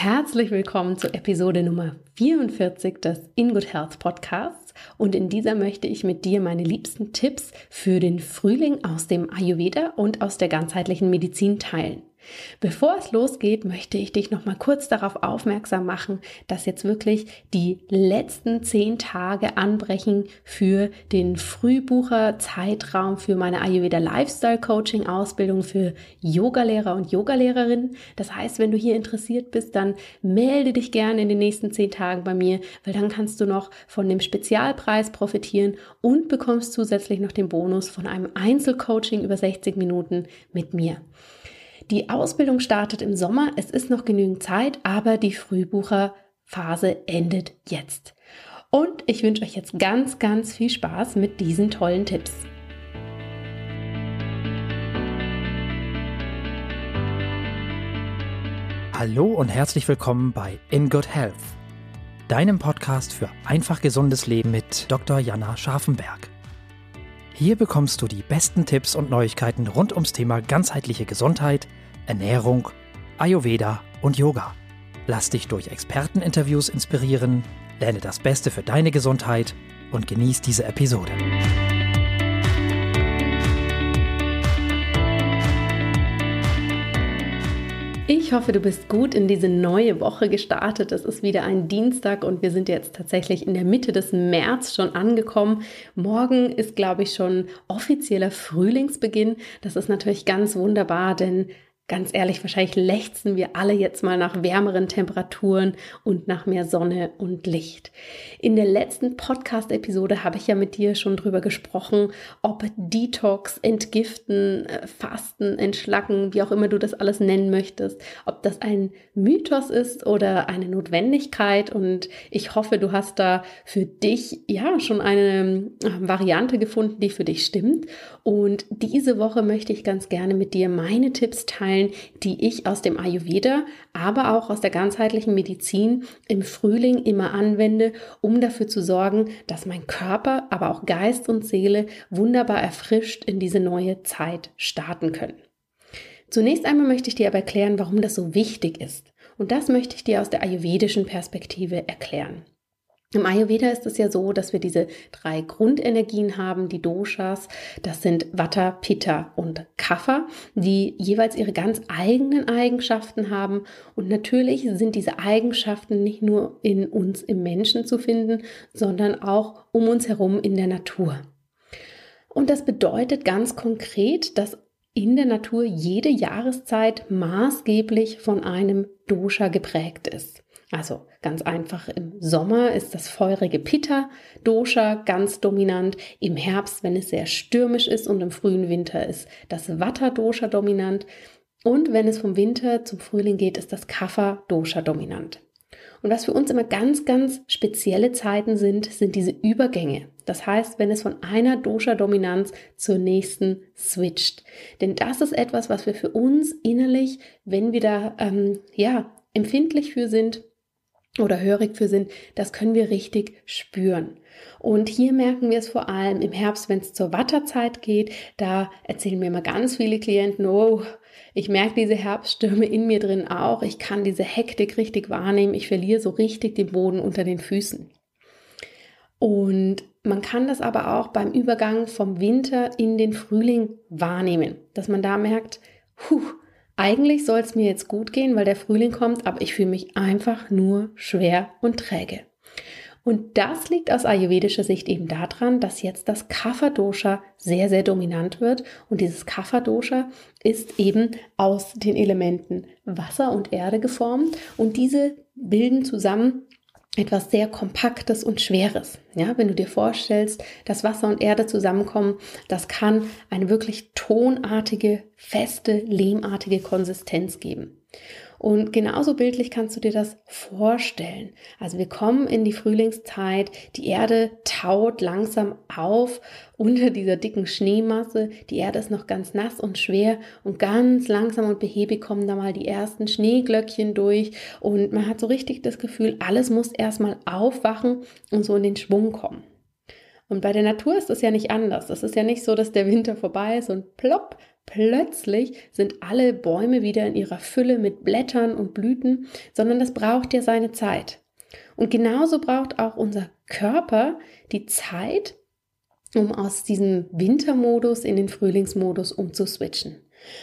Herzlich willkommen zu Episode Nummer 44 des In Good Health Podcasts und in dieser möchte ich mit dir meine liebsten Tipps für den Frühling aus dem Ayurveda und aus der ganzheitlichen Medizin teilen. Bevor es losgeht, möchte ich dich noch mal kurz darauf aufmerksam machen, dass jetzt wirklich die letzten zehn Tage anbrechen für den Frühbucher-Zeitraum für meine Ayurveda Lifestyle Coaching Ausbildung für Yogalehrer und Yogalehrerinnen. Das heißt, wenn du hier interessiert bist, dann melde dich gerne in den nächsten zehn Tagen bei mir, weil dann kannst du noch von dem Spezialpreis profitieren und bekommst zusätzlich noch den Bonus von einem Einzelcoaching über 60 Minuten mit mir. Die Ausbildung startet im Sommer, es ist noch genügend Zeit, aber die Frühbucherphase endet jetzt. Und ich wünsche euch jetzt ganz, ganz viel Spaß mit diesen tollen Tipps. Hallo und herzlich willkommen bei In Good Health, deinem Podcast für einfach gesundes Leben mit Dr. Jana Scharfenberg. Hier bekommst du die besten Tipps und Neuigkeiten rund ums Thema ganzheitliche Gesundheit, Ernährung, Ayurveda und Yoga. Lass dich durch Experteninterviews inspirieren, lerne das Beste für deine Gesundheit und genieß diese Episode. Ich hoffe, du bist gut in diese neue Woche gestartet. Es ist wieder ein Dienstag und wir sind jetzt tatsächlich in der Mitte des März schon angekommen. Morgen ist, glaube ich, schon offizieller Frühlingsbeginn. Das ist natürlich ganz wunderbar, denn Ganz ehrlich, wahrscheinlich lechzen wir alle jetzt mal nach wärmeren Temperaturen und nach mehr Sonne und Licht. In der letzten Podcast-Episode habe ich ja mit dir schon drüber gesprochen, ob Detox, Entgiften, äh, Fasten, Entschlacken, wie auch immer du das alles nennen möchtest, ob das ein Mythos ist oder eine Notwendigkeit. Und ich hoffe, du hast da für dich ja schon eine äh, Variante gefunden, die für dich stimmt. Und diese Woche möchte ich ganz gerne mit dir meine Tipps teilen Quellen, die ich aus dem Ayurveda, aber auch aus der ganzheitlichen Medizin im Frühling immer anwende, um dafür zu sorgen, dass mein Körper, aber auch Geist und Seele wunderbar erfrischt in diese neue Zeit starten können. Zunächst einmal möchte ich dir aber erklären, warum das so wichtig ist. Und das möchte ich dir aus der ayurvedischen Perspektive erklären. Im Ayurveda ist es ja so, dass wir diese drei Grundenergien haben, die Doshas. Das sind Vata, Pitta und Kapha, die jeweils ihre ganz eigenen Eigenschaften haben. Und natürlich sind diese Eigenschaften nicht nur in uns im Menschen zu finden, sondern auch um uns herum in der Natur. Und das bedeutet ganz konkret, dass in der Natur jede Jahreszeit maßgeblich von einem Dosha geprägt ist. Also ganz einfach im Sommer ist das feurige Pitta-Dosha ganz dominant. Im Herbst, wenn es sehr stürmisch ist und im frühen Winter ist das Vata-Dosha dominant. Und wenn es vom Winter zum Frühling geht, ist das Kapha-Dosha dominant. Und was für uns immer ganz, ganz spezielle Zeiten sind, sind diese Übergänge. Das heißt, wenn es von einer Dosha-Dominanz zur nächsten switcht. Denn das ist etwas, was wir für uns innerlich, wenn wir da ähm, ja empfindlich für sind, oder hörig für sind, das können wir richtig spüren. Und hier merken wir es vor allem im Herbst, wenn es zur Watterzeit geht. Da erzählen mir immer ganz viele Klienten, oh, ich merke diese Herbststürme in mir drin auch. Ich kann diese Hektik richtig wahrnehmen. Ich verliere so richtig den Boden unter den Füßen. Und man kann das aber auch beim Übergang vom Winter in den Frühling wahrnehmen, dass man da merkt, puh, eigentlich soll es mir jetzt gut gehen, weil der Frühling kommt, aber ich fühle mich einfach nur schwer und träge. Und das liegt aus ayurvedischer Sicht eben daran, dass jetzt das Kapha-Dosha sehr, sehr dominant wird. Und dieses Kapha-Dosha ist eben aus den Elementen Wasser und Erde geformt. Und diese bilden zusammen etwas sehr Kompaktes und Schweres. Ja, wenn du dir vorstellst, dass Wasser und Erde zusammenkommen, das kann eine wirklich tonartige, feste, lehmartige Konsistenz geben. Und genauso bildlich kannst du dir das vorstellen. Also wir kommen in die Frühlingszeit, die Erde taut langsam auf unter dieser dicken Schneemasse. Die Erde ist noch ganz nass und schwer und ganz langsam und behäbig kommen da mal die ersten Schneeglöckchen durch und man hat so richtig das Gefühl, alles muss erstmal aufwachen und so in den Schwung kommen. Und bei der Natur ist es ja nicht anders. Es ist ja nicht so, dass der Winter vorbei ist und plopp, plötzlich sind alle Bäume wieder in ihrer Fülle mit Blättern und Blüten, sondern das braucht ja seine Zeit. Und genauso braucht auch unser Körper die Zeit, um aus diesem Wintermodus in den Frühlingsmodus umzuswitchen.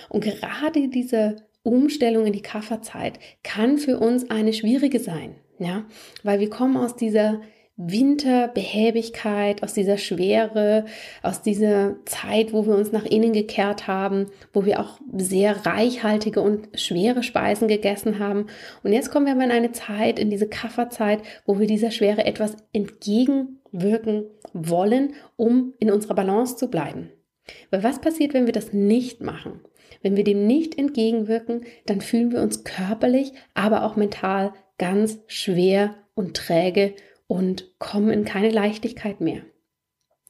Und gerade diese Umstellung in die Kafferzeit kann für uns eine schwierige sein, ja, weil wir kommen aus dieser Winterbehäbigkeit, aus dieser Schwere, aus dieser Zeit, wo wir uns nach innen gekehrt haben, wo wir auch sehr reichhaltige und schwere Speisen gegessen haben. Und jetzt kommen wir aber in eine Zeit, in diese Kafferzeit, wo wir dieser Schwere etwas entgegenwirken wollen, um in unserer Balance zu bleiben. Weil was passiert, wenn wir das nicht machen? Wenn wir dem nicht entgegenwirken, dann fühlen wir uns körperlich, aber auch mental ganz schwer und träge und kommen in keine Leichtigkeit mehr.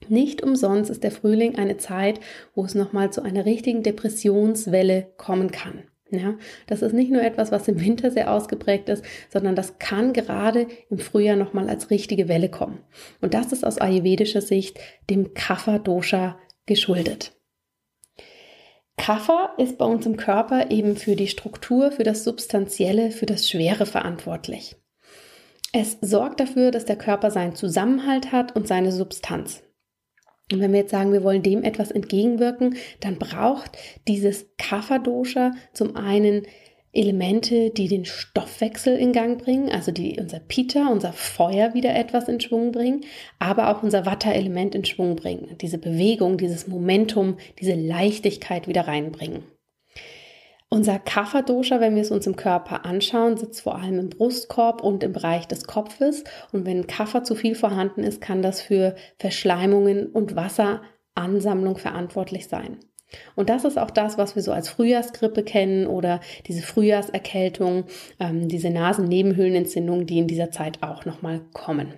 Nicht umsonst ist der Frühling eine Zeit, wo es nochmal zu einer richtigen Depressionswelle kommen kann. Ja, das ist nicht nur etwas, was im Winter sehr ausgeprägt ist, sondern das kann gerade im Frühjahr nochmal als richtige Welle kommen. Und das ist aus ayurvedischer Sicht dem Kapha-Dosha geschuldet. Kapha ist bei uns im Körper eben für die Struktur, für das Substanzielle, für das Schwere verantwortlich. Es sorgt dafür, dass der Körper seinen Zusammenhalt hat und seine Substanz. Und wenn wir jetzt sagen, wir wollen dem etwas entgegenwirken, dann braucht dieses Kapha-Dosha zum einen Elemente, die den Stoffwechsel in Gang bringen, also die unser Pita, unser Feuer wieder etwas in Schwung bringen, aber auch unser Vata-Element in Schwung bringen. Diese Bewegung, dieses Momentum, diese Leichtigkeit wieder reinbringen. Unser Kapha-Dosha, wenn wir es uns im Körper anschauen, sitzt vor allem im Brustkorb und im Bereich des Kopfes. Und wenn Kapha zu viel vorhanden ist, kann das für Verschleimungen und Wasseransammlung verantwortlich sein. Und das ist auch das, was wir so als Frühjahrsgrippe kennen oder diese Frühjahrserkältung, ähm, diese Nasennebenhöhlenentzündungen, die in dieser Zeit auch nochmal kommen.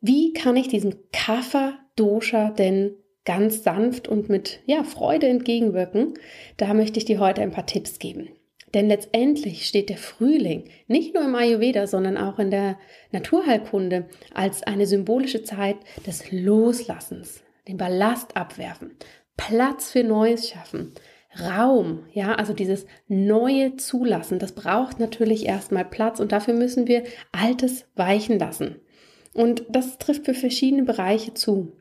Wie kann ich diesen Kapha-Dosha denn ganz sanft und mit ja, Freude entgegenwirken? Da möchte ich dir heute ein paar Tipps geben. Denn letztendlich steht der Frühling nicht nur im Ayurveda, sondern auch in der Naturheilkunde als eine symbolische Zeit des Loslassens, den Ballast abwerfen, Platz für Neues schaffen. Raum, ja, also dieses neue Zulassen, das braucht natürlich erstmal Platz und dafür müssen wir Altes weichen lassen. Und das trifft für verschiedene Bereiche zu.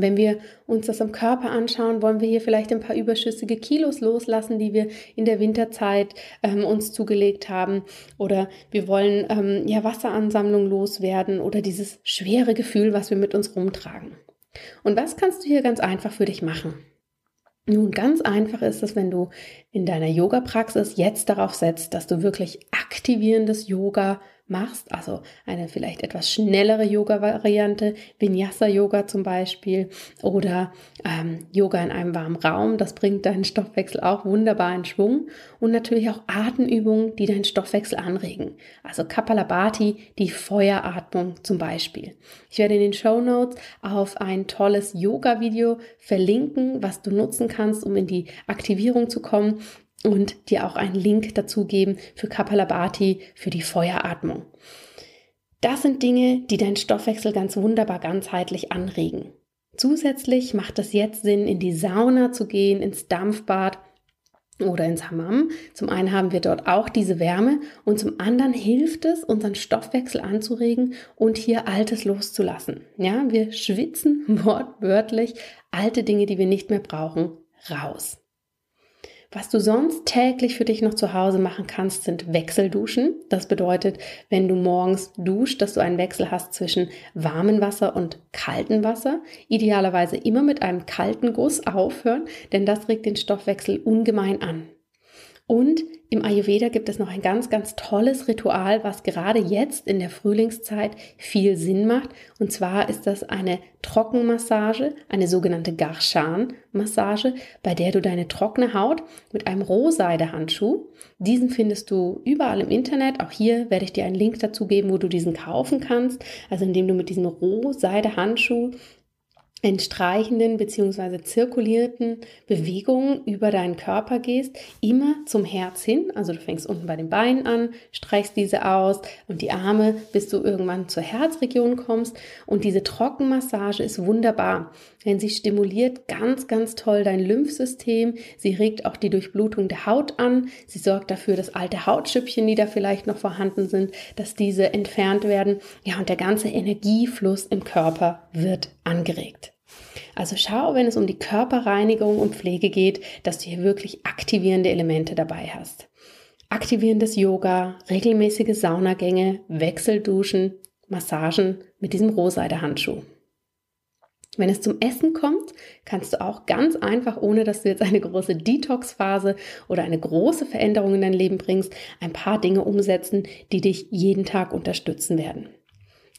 Wenn wir uns das am Körper anschauen, wollen wir hier vielleicht ein paar überschüssige Kilos loslassen, die wir in der Winterzeit ähm, uns zugelegt haben. Oder wir wollen ähm, ja Wasseransammlung loswerden oder dieses schwere Gefühl, was wir mit uns rumtragen. Und was kannst du hier ganz einfach für dich machen? Nun, ganz einfach ist es, wenn du in deiner Yoga-Praxis jetzt darauf setzt, dass du wirklich aktivierendes Yoga machst, also eine vielleicht etwas schnellere Yoga-Variante, Vinyasa-Yoga zum Beispiel oder ähm, Yoga in einem warmen Raum, das bringt deinen Stoffwechsel auch wunderbar in Schwung und natürlich auch Atemübungen, die deinen Stoffwechsel anregen, also Kapalabhati, die Feueratmung zum Beispiel. Ich werde in den Show Notes auf ein tolles Yoga-Video verlinken, was du nutzen kannst, um in die Aktivierung zu kommen und dir auch einen Link dazu geben für Kapalabhati, für die Feueratmung. Das sind Dinge, die deinen Stoffwechsel ganz wunderbar ganzheitlich anregen. Zusätzlich macht es jetzt Sinn, in die Sauna zu gehen, ins Dampfbad oder ins Hammam. Zum einen haben wir dort auch diese Wärme und zum anderen hilft es, unseren Stoffwechsel anzuregen und hier Altes loszulassen. Ja, wir schwitzen wortwörtlich alte Dinge, die wir nicht mehr brauchen, raus. Was du sonst täglich für dich noch zu Hause machen kannst, sind Wechselduschen. Das bedeutet, wenn du morgens duscht, dass du einen Wechsel hast zwischen warmem Wasser und kaltem Wasser. Idealerweise immer mit einem kalten Guss aufhören, denn das regt den Stoffwechsel ungemein an. Und im Ayurveda gibt es noch ein ganz, ganz tolles Ritual, was gerade jetzt in der Frühlingszeit viel Sinn macht. Und zwar ist das eine Trockenmassage, eine sogenannte Garshan-Massage, bei der du deine trockene Haut mit einem Rohseidehandschuh, diesen findest du überall im Internet. Auch hier werde ich dir einen Link dazu geben, wo du diesen kaufen kannst. Also indem du mit diesem Rohseidehandschuh entstreichenden bzw. zirkulierenden Bewegungen über deinen Körper gehst, immer zum Herz hin. Also du fängst unten bei den Beinen an, streichst diese aus und die Arme, bis du irgendwann zur Herzregion kommst. Und diese Trockenmassage ist wunderbar, denn sie stimuliert ganz, ganz toll dein Lymphsystem. Sie regt auch die Durchblutung der Haut an. Sie sorgt dafür, dass alte Hautschüppchen, die da vielleicht noch vorhanden sind, dass diese entfernt werden. Ja, und der ganze Energiefluss im Körper wird angeregt. Also schau, wenn es um die Körperreinigung und Pflege geht, dass du hier wirklich aktivierende Elemente dabei hast. Aktivierendes Yoga, regelmäßige Saunagänge, Wechselduschen, Massagen mit diesem Rohseide-Handschuh. Wenn es zum Essen kommt, kannst du auch ganz einfach, ohne dass du jetzt eine große Detox-Phase oder eine große Veränderung in dein Leben bringst, ein paar Dinge umsetzen, die dich jeden Tag unterstützen werden.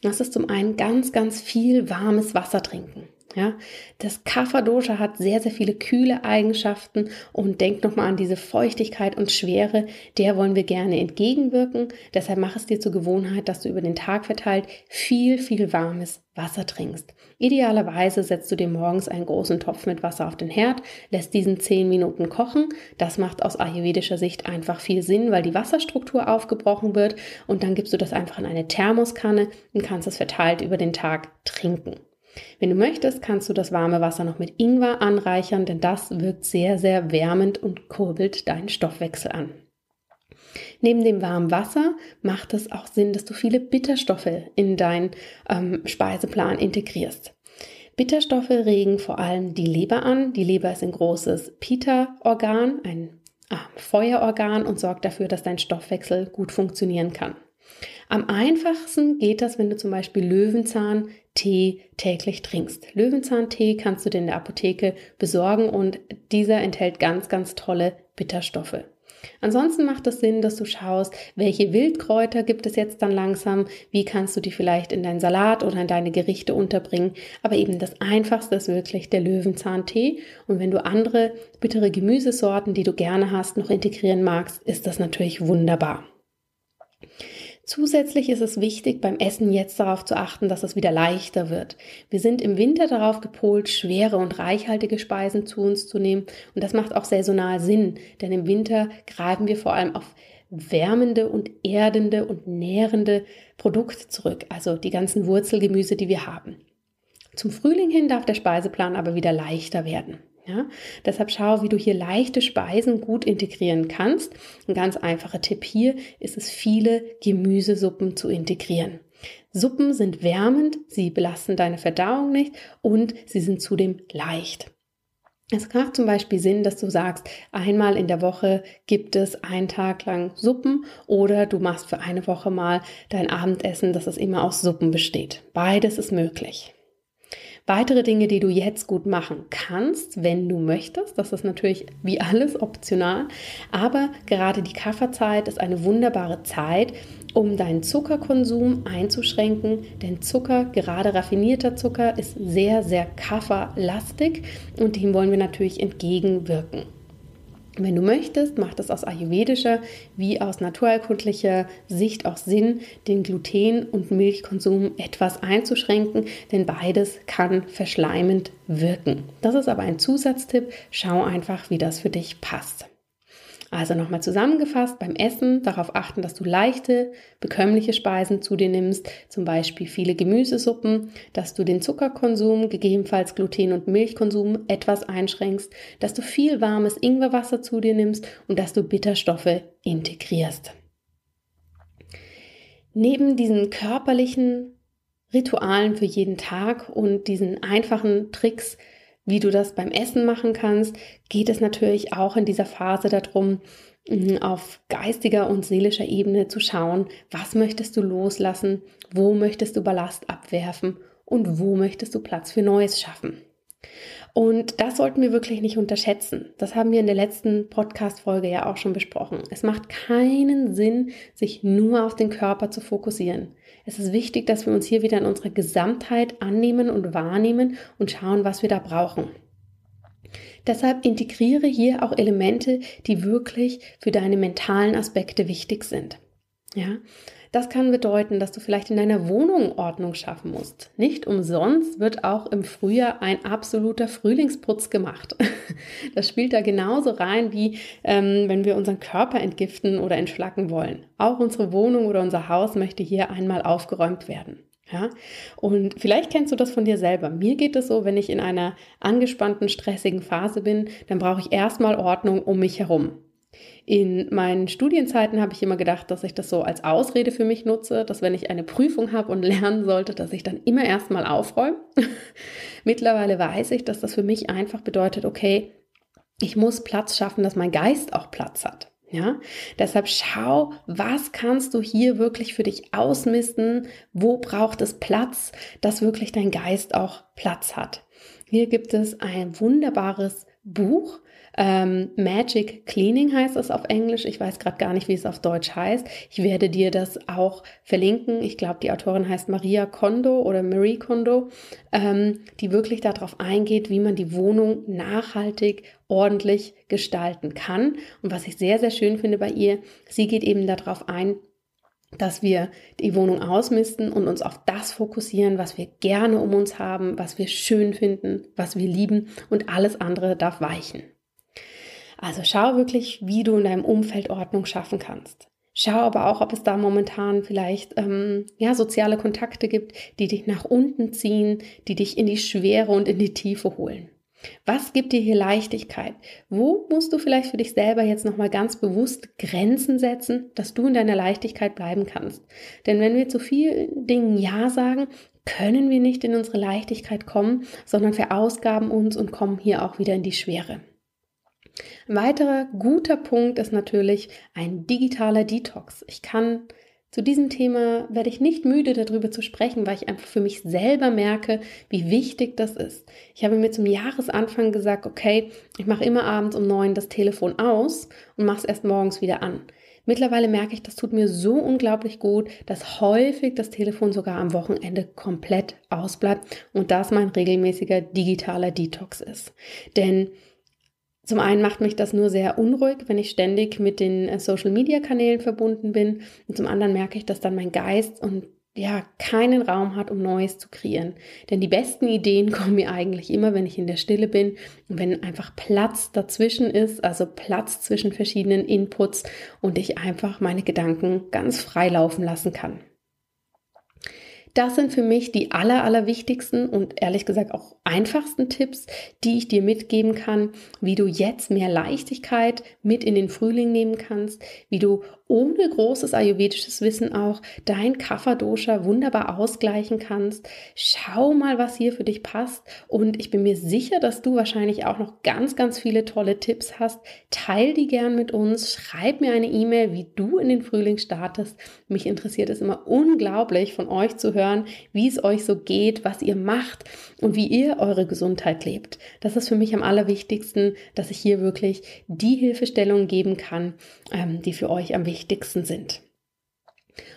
Das ist zum einen ganz, ganz viel warmes Wasser trinken. Ja, das Kapha-Dosha hat sehr, sehr viele kühle Eigenschaften und denk nochmal an diese Feuchtigkeit und Schwere, der wollen wir gerne entgegenwirken. Deshalb mach es dir zur Gewohnheit, dass du über den Tag verteilt viel, viel warmes Wasser trinkst. Idealerweise setzt du dir morgens einen großen Topf mit Wasser auf den Herd, lässt diesen 10 Minuten kochen. Das macht aus ayurvedischer Sicht einfach viel Sinn, weil die Wasserstruktur aufgebrochen wird und dann gibst du das einfach in eine Thermoskanne und kannst es verteilt über den Tag trinken. Wenn du möchtest, kannst du das warme Wasser noch mit Ingwer anreichern, denn das wirkt sehr, sehr wärmend und kurbelt deinen Stoffwechsel an. Neben dem warmen Wasser macht es auch Sinn, dass du viele Bitterstoffe in deinen ähm, Speiseplan integrierst. Bitterstoffe regen vor allem die Leber an. Die Leber ist ein großes Pita-Organ, ein ah, Feuerorgan und sorgt dafür, dass dein Stoffwechsel gut funktionieren kann. Am einfachsten geht das, wenn du zum Beispiel Löwenzahn-Tee täglich trinkst. Löwenzahntee kannst du dir in der Apotheke besorgen und dieser enthält ganz, ganz tolle Bitterstoffe. Ansonsten macht es Sinn, dass du schaust, welche Wildkräuter gibt es jetzt dann langsam, wie kannst du die vielleicht in deinen Salat oder in deine Gerichte unterbringen. Aber eben das Einfachste ist wirklich der Löwenzahntee. Und wenn du andere bittere Gemüsesorten, die du gerne hast, noch integrieren magst, ist das natürlich wunderbar. Zusätzlich ist es wichtig, beim Essen jetzt darauf zu achten, dass es wieder leichter wird. Wir sind im Winter darauf gepolt, schwere und reichhaltige Speisen zu uns zu nehmen. Und das macht auch saisonal Sinn, denn im Winter greifen wir vor allem auf wärmende und erdende und nährende Produkte zurück, also die ganzen Wurzelgemüse, die wir haben. Zum Frühling hin darf der Speiseplan aber wieder leichter werden. Ja, deshalb schau, wie du hier leichte Speisen gut integrieren kannst. Ein ganz einfacher Tipp hier ist es, viele Gemüsesuppen zu integrieren. Suppen sind wärmend, sie belasten deine Verdauung nicht und sie sind zudem leicht. Es macht zum Beispiel Sinn, dass du sagst, einmal in der Woche gibt es einen Tag lang Suppen oder du machst für eine Woche mal dein Abendessen, dass es immer aus Suppen besteht. Beides ist möglich. Weitere Dinge, die du jetzt gut machen kannst, wenn du möchtest, das ist natürlich wie alles optional, aber gerade die Kafferzeit ist eine wunderbare Zeit, um deinen Zuckerkonsum einzuschränken, denn Zucker, gerade raffinierter Zucker, ist sehr, sehr kafferlastig und dem wollen wir natürlich entgegenwirken. Wenn du möchtest, macht es aus ayurvedischer wie aus naturerkundlicher Sicht auch Sinn, den Gluten- und Milchkonsum etwas einzuschränken, denn beides kann verschleimend wirken. Das ist aber ein Zusatztipp. Schau einfach, wie das für dich passt. Also nochmal zusammengefasst, beim Essen darauf achten, dass du leichte, bekömmliche Speisen zu dir nimmst, zum Beispiel viele Gemüsesuppen, dass du den Zuckerkonsum, gegebenenfalls Gluten- und Milchkonsum etwas einschränkst, dass du viel warmes Ingwerwasser zu dir nimmst und dass du Bitterstoffe integrierst. Neben diesen körperlichen Ritualen für jeden Tag und diesen einfachen Tricks, wie du das beim Essen machen kannst, geht es natürlich auch in dieser Phase darum, mhm, auf geistiger und seelischer Ebene zu schauen, was möchtest du loslassen, wo möchtest du Ballast abwerfen und wo möchtest du Platz für Neues schaffen. Und das sollten wir wirklich nicht unterschätzen. Das haben wir in der letzten Podcast-Folge ja auch schon besprochen. Es macht keinen Sinn, sich nur auf den Körper zu fokussieren. Es ist wichtig, dass wir uns hier wieder in unserer Gesamtheit annehmen und wahrnehmen und schauen, was wir da brauchen. Deshalb integriere hier auch Elemente, die wirklich für deine mentalen Aspekte wichtig sind. Ja, das kann bedeuten, dass du vielleicht in deiner Wohnung Ordnung schaffen musst. Nicht umsonst wird auch im Frühjahr ein absoluter Frühlingsputz gemacht. Das spielt da genauso rein, wie ähm, wenn wir unseren Körper entgiften oder entschlacken wollen. Auch unsere Wohnung oder unser Haus möchte hier einmal aufgeräumt werden. Ja, und vielleicht kennst du das von dir selber. Mir geht es so, wenn ich in einer angespannten, stressigen Phase bin, dann brauche ich erstmal Ordnung um mich herum. In meinen Studienzeiten habe ich immer gedacht, dass ich das so als Ausrede für mich nutze, dass wenn ich eine Prüfung habe und lernen sollte, dass ich dann immer erstmal aufräume. Mittlerweile weiß ich, dass das für mich einfach bedeutet, okay, ich muss Platz schaffen, dass mein Geist auch Platz hat. Ja, deshalb schau, was kannst du hier wirklich für dich ausmisten? Wo braucht es Platz, dass wirklich dein Geist auch Platz hat? Hier gibt es ein wunderbares Buch, ähm, Magic Cleaning heißt es auf Englisch. Ich weiß gerade gar nicht, wie es auf Deutsch heißt. Ich werde dir das auch verlinken. Ich glaube, die Autorin heißt Maria Kondo oder Marie Kondo, ähm, die wirklich darauf eingeht, wie man die Wohnung nachhaltig ordentlich gestalten kann. Und was ich sehr, sehr schön finde bei ihr, sie geht eben darauf ein, dass wir die Wohnung ausmisten und uns auf das fokussieren, was wir gerne um uns haben, was wir schön finden, was wir lieben und alles andere darf weichen. Also schau wirklich, wie du in deinem Umfeld Ordnung schaffen kannst. Schau aber auch, ob es da momentan vielleicht ähm, ja, soziale Kontakte gibt, die dich nach unten ziehen, die dich in die Schwere und in die Tiefe holen. Was gibt dir hier Leichtigkeit? Wo musst du vielleicht für dich selber jetzt nochmal ganz bewusst Grenzen setzen, dass du in deiner Leichtigkeit bleiben kannst? Denn wenn wir zu vielen Dingen Ja sagen, können wir nicht in unsere Leichtigkeit kommen, sondern verausgaben uns und kommen hier auch wieder in die Schwere. Ein weiterer guter Punkt ist natürlich ein digitaler Detox. Ich kann zu diesem Thema werde ich nicht müde darüber zu sprechen, weil ich einfach für mich selber merke, wie wichtig das ist. Ich habe mir zum Jahresanfang gesagt, okay, ich mache immer abends um neun das Telefon aus und mache es erst morgens wieder an. Mittlerweile merke ich, das tut mir so unglaublich gut, dass häufig das Telefon sogar am Wochenende komplett ausbleibt und das mein regelmäßiger digitaler Detox ist. Denn zum einen macht mich das nur sehr unruhig, wenn ich ständig mit den äh, Social-Media-Kanälen verbunden bin. Und zum anderen merke ich, dass dann mein Geist und ja, keinen Raum hat, um Neues zu kreieren. Denn die besten Ideen kommen mir eigentlich immer, wenn ich in der Stille bin und wenn einfach Platz dazwischen ist, also Platz zwischen verschiedenen Inputs und ich einfach meine Gedanken ganz frei laufen lassen kann. Das sind für mich die aller, aller wichtigsten und ehrlich gesagt auch einfachsten Tipps, die ich dir mitgeben kann, wie du jetzt mehr Leichtigkeit mit in den Frühling nehmen kannst, wie du ohne großes ayurvedisches Wissen auch dein Kapha-Dosha wunderbar ausgleichen kannst. Schau mal, was hier für dich passt und ich bin mir sicher, dass du wahrscheinlich auch noch ganz, ganz viele tolle Tipps hast. Teil die gern mit uns, schreib mir eine E-Mail, wie du in den Frühling startest. Mich interessiert es immer unglaublich von euch zu hören, wie es euch so geht, was ihr macht und wie ihr eure Gesundheit lebt. Das ist für mich am allerwichtigsten, dass ich hier wirklich die Hilfestellung geben kann, ähm, die für euch am wichtigsten sind.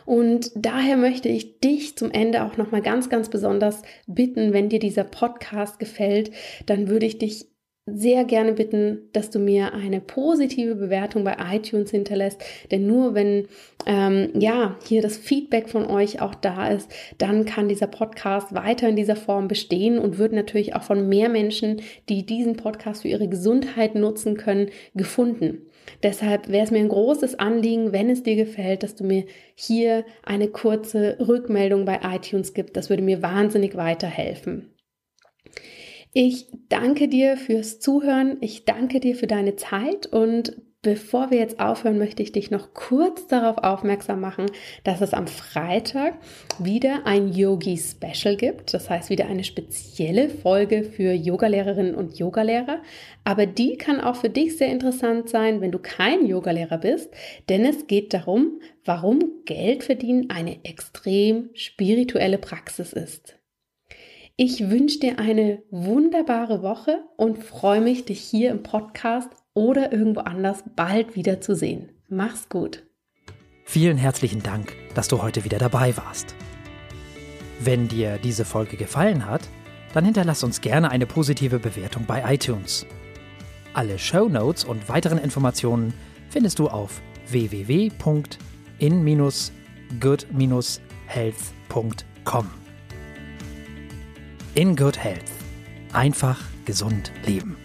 Und daher möchte ich dich zum Ende auch noch mal ganz ganz besonders bitten, wenn dir dieser Podcast gefällt, dann würde ich dich sehr gerne bitten, dass du mir eine positive Bewertung bei iTunes hinterlässt. Denn nur wenn ähm, ja hier das Feedback von euch auch da ist, dann kann dieser Podcast weiter in dieser Form bestehen und wird natürlich auch von mehr Menschen, die diesen Podcast für ihre Gesundheit nutzen können, gefunden. Deshalb wäre es mir ein großes Anliegen, wenn es dir gefällt, dass du mir hier eine kurze Rückmeldung bei iTunes gibst. Das würde mir wahnsinnig weiterhelfen. Ich danke dir fürs Zuhören. Ich danke dir für deine Zeit und Bevor wir jetzt aufhören, möchte ich dich noch kurz darauf aufmerksam machen, dass es am Freitag wieder ein Yogi-Special gibt. Das heißt, wieder eine spezielle Folge für Yogalehrerinnen und Yogalehrer. Aber die kann auch für dich sehr interessant sein, wenn du kein Yogalehrer bist, denn es geht darum, warum Geld verdienen eine extrem spirituelle Praxis ist. Ich wünsche dir eine wunderbare Woche und freue mich, dich hier im Podcast oder irgendwo anders bald wieder zu sehen. Mach's gut. Vielen herzlichen Dank, dass du heute wieder dabei warst. Wenn dir diese Folge gefallen hat, dann hinterlass uns gerne eine positive Bewertung bei iTunes. Alle Show Notes und weiteren Informationen findest du auf www.engoodhealth.de. In Good Health. Einfach gesund leben.